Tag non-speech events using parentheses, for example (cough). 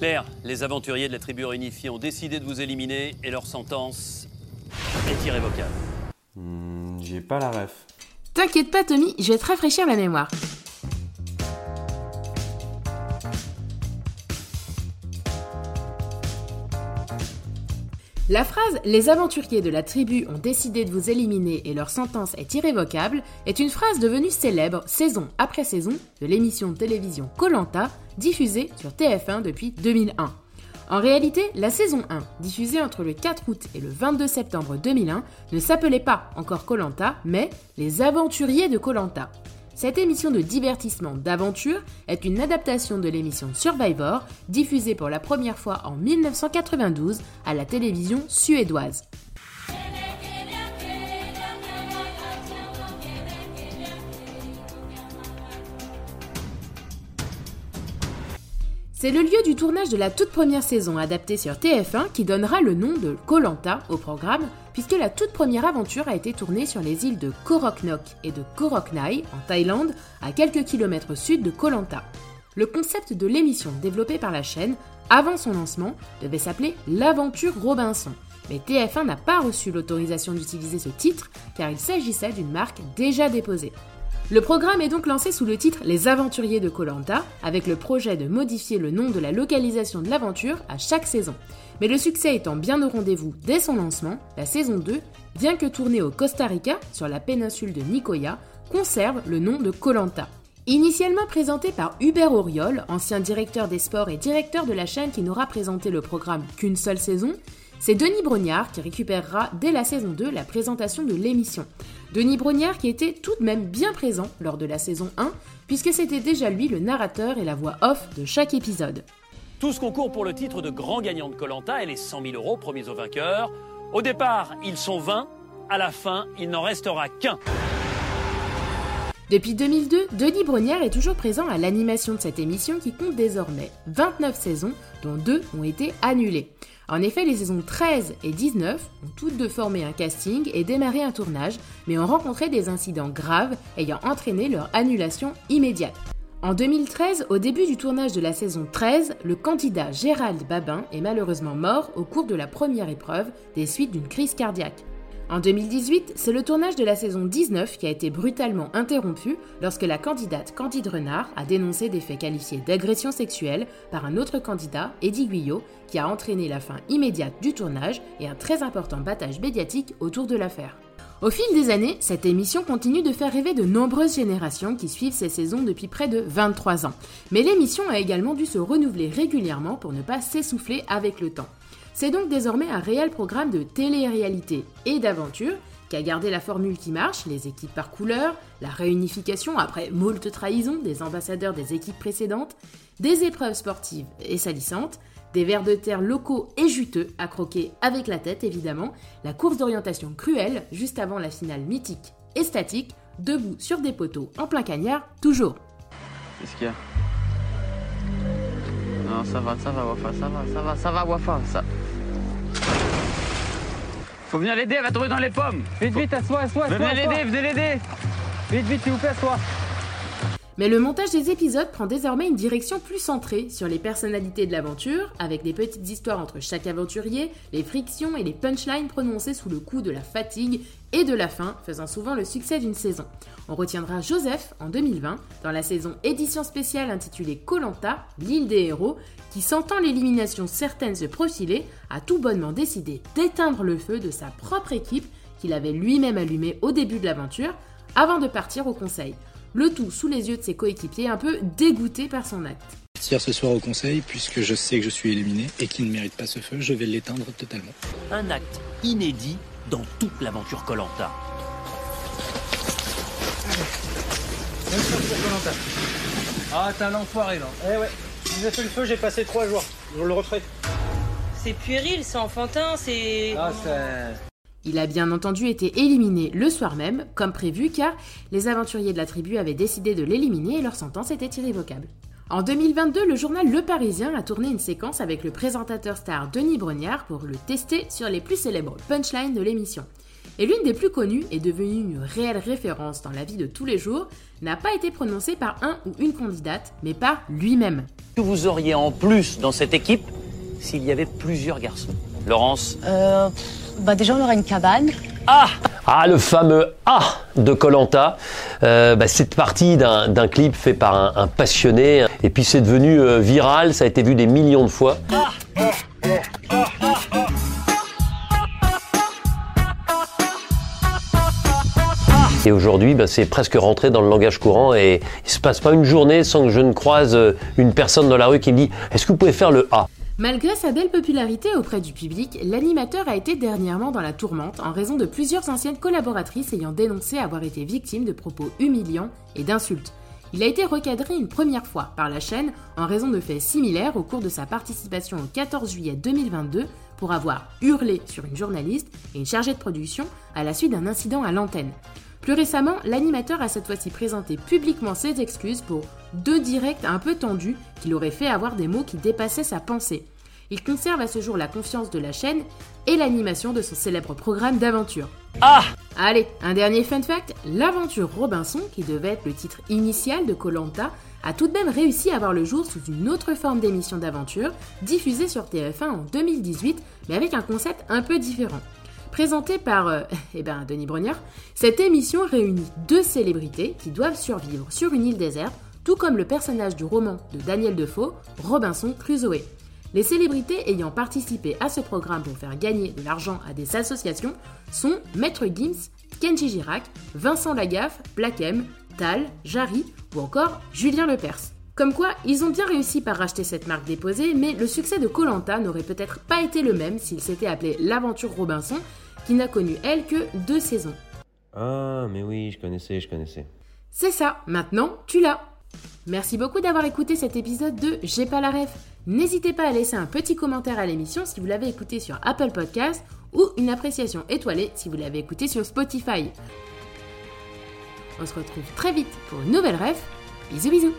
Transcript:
Claire, les aventuriers de la tribu réunifiée ont décidé de vous éliminer et leur sentence est irrévocable. Hmm, J'ai pas la ref. T'inquiète pas Tommy, je vais te rafraîchir la mémoire. La phrase Les aventuriers de la tribu ont décidé de vous éliminer et leur sentence est irrévocable est une phrase devenue célèbre saison après saison de l'émission de télévision Colanta diffusée sur TF1 depuis 2001. En réalité, la saison 1, diffusée entre le 4 août et le 22 septembre 2001, ne s'appelait pas encore Colanta, mais Les aventuriers de Colanta. Cette émission de divertissement d'aventure est une adaptation de l'émission Survivor, diffusée pour la première fois en 1992 à la télévision suédoise. C'est le lieu du tournage de la toute première saison adaptée sur TF1 qui donnera le nom de Kolanta au programme, puisque la toute première aventure a été tournée sur les îles de Koroknok et de Koroknai en Thaïlande, à quelques kilomètres sud de Kolanta. Le concept de l'émission développée par la chaîne, avant son lancement, devait s'appeler L'aventure Robinson. Mais TF1 n'a pas reçu l'autorisation d'utiliser ce titre car il s'agissait d'une marque déjà déposée. Le programme est donc lancé sous le titre Les Aventuriers de Colanta, avec le projet de modifier le nom de la localisation de l'aventure à chaque saison. Mais le succès étant bien au rendez-vous dès son lancement, la saison 2, bien que tournée au Costa Rica, sur la péninsule de Nicoya, conserve le nom de Colanta. Initialement présenté par Hubert Auriol, ancien directeur des sports et directeur de la chaîne qui n'aura présenté le programme qu'une seule saison, c'est Denis Brognard qui récupérera dès la saison 2 la présentation de l'émission. Denis Brognard qui était tout de même bien présent lors de la saison 1, puisque c'était déjà lui le narrateur et la voix off de chaque épisode. Tous concourent pour le titre de grand gagnant de Colanta et les 100 000 euros promis aux vainqueurs. Au départ, ils sont 20. À la fin, il n'en restera qu'un. Depuis 2002, Denis Brognard est toujours présent à l'animation de cette émission qui compte désormais 29 saisons, dont deux ont été annulées. En effet, les saisons 13 et 19 ont toutes deux formé un casting et démarré un tournage, mais ont rencontré des incidents graves ayant entraîné leur annulation immédiate. En 2013, au début du tournage de la saison 13, le candidat Gérald Babin est malheureusement mort au cours de la première épreuve des suites d'une crise cardiaque. En 2018, c'est le tournage de la saison 19 qui a été brutalement interrompu lorsque la candidate Candide Renard a dénoncé des faits qualifiés d'agression sexuelle par un autre candidat, Eddie Guyot, qui a entraîné la fin immédiate du tournage et un très important battage médiatique autour de l'affaire. Au fil des années, cette émission continue de faire rêver de nombreuses générations qui suivent ces saisons depuis près de 23 ans. Mais l'émission a également dû se renouveler régulièrement pour ne pas s'essouffler avec le temps. C'est donc désormais un réel programme de télé-réalité et d'aventure qui a gardé la formule qui marche, les équipes par couleur, la réunification après moult trahison des ambassadeurs des équipes précédentes, des épreuves sportives et salissantes, des vers de terre locaux et juteux à croquer avec la tête évidemment, la course d'orientation cruelle juste avant la finale mythique et statique, debout sur des poteaux en plein cagnard, toujours. Qu'est-ce qu'il y a? Non, ça va, ça va, Wafa, ça va, ça va, ça va, ça. Faut venir l'aider, elle va tomber dans les pommes. Vite, vite, assois, assois, assois. Venez l'aider, venez l'aider. Vite, vite, s'il vous plaît, assois. Mais le montage des épisodes prend désormais une direction plus centrée sur les personnalités de l'aventure, avec des petites histoires entre chaque aventurier, les frictions et les punchlines prononcées sous le coup de la fatigue et de la faim, faisant souvent le succès d'une saison. On retiendra Joseph en 2020 dans la saison édition spéciale intitulée Colanta, l'île des héros, qui sentant l'élimination certaine se profiler, a tout bonnement décidé d'éteindre le feu de sa propre équipe qu'il avait lui-même allumé au début de l'aventure, avant de partir au conseil le tout sous les yeux de ses coéquipiers un peu dégoûtés par son acte. Partir ce soir au conseil, puisque je sais que je suis éliminé et qu'il ne mérite pas ce feu, je vais l'éteindre totalement. Un acte inédit dans toute l'aventure Colanta. Ah, t'es un enfoiré là. Eh ouais, j'ai fait le feu, j'ai passé trois jours. Je le referai. C'est puéril, c'est enfantin, c'est. Ah, c'est. Il a bien entendu été éliminé le soir même, comme prévu, car les aventuriers de la tribu avaient décidé de l'éliminer et leur sentence était irrévocable. En 2022, le journal Le Parisien a tourné une séquence avec le présentateur star Denis Brognard pour le tester sur les plus célèbres punchlines de l'émission. Et l'une des plus connues est devenue une réelle référence dans la vie de tous les jours, n'a pas été prononcée par un ou une candidate, mais par lui-même. Que vous auriez en plus dans cette équipe s'il y avait plusieurs garçons? Laurence? Euh, bah déjà on aura une cabane. Ah Ah, le fameux A de Colanta. Euh, bah, c'est parti d'un clip fait par un, passionné. Et puis c'est devenu euh, viral, ça a été vu des millions de fois. Et aujourd'hui, bah, c'est presque rentré dans le langage courant et il se passe pas une journée sans que je ne croise euh, une personne dans la rue qui me dit Est-ce que vous pouvez faire le A? Malgré sa belle popularité auprès du public, l'animateur a été dernièrement dans la tourmente en raison de plusieurs anciennes collaboratrices ayant dénoncé avoir été victimes de propos humiliants et d'insultes. Il a été recadré une première fois par la chaîne en raison de faits similaires au cours de sa participation au 14 juillet 2022 pour avoir hurlé sur une journaliste et une chargée de production à la suite d'un incident à l'antenne. Plus récemment, l'animateur a cette fois-ci présenté publiquement ses excuses pour deux directs un peu tendus qu'il aurait fait avoir des mots qui dépassaient sa pensée. Il conserve à ce jour la confiance de la chaîne et l'animation de son célèbre programme d'aventure. Ah Allez, un dernier fun fact, l'aventure Robinson, qui devait être le titre initial de Colanta, a tout de même réussi à voir le jour sous une autre forme d'émission d'aventure, diffusée sur TF1 en 2018, mais avec un concept un peu différent. Présentée par euh, (laughs) eh ben, Denis Brognard, cette émission réunit deux célébrités qui doivent survivre sur une île déserte, tout comme le personnage du roman de Daniel Defoe, Robinson Crusoe. Les célébrités ayant participé à ce programme pour faire gagner de l'argent à des associations sont Maître Gims, Kenji Girac, Vincent Lagaffe, Black M, Tal, Jarry ou encore Julien Lepers. Comme quoi, ils ont bien réussi par racheter cette marque déposée, mais le succès de Colanta n'aurait peut-être pas été le même s'il s'était appelé L'Aventure Robinson, qui n'a connu elle que deux saisons. Ah, mais oui, je connaissais, je connaissais. C'est ça, maintenant tu l'as. Merci beaucoup d'avoir écouté cet épisode de J'ai pas la ref. N'hésitez pas à laisser un petit commentaire à l'émission si vous l'avez écouté sur Apple Podcast ou une appréciation étoilée si vous l'avez écouté sur Spotify. On se retrouve très vite pour une nouvelle ref. Bisous bisous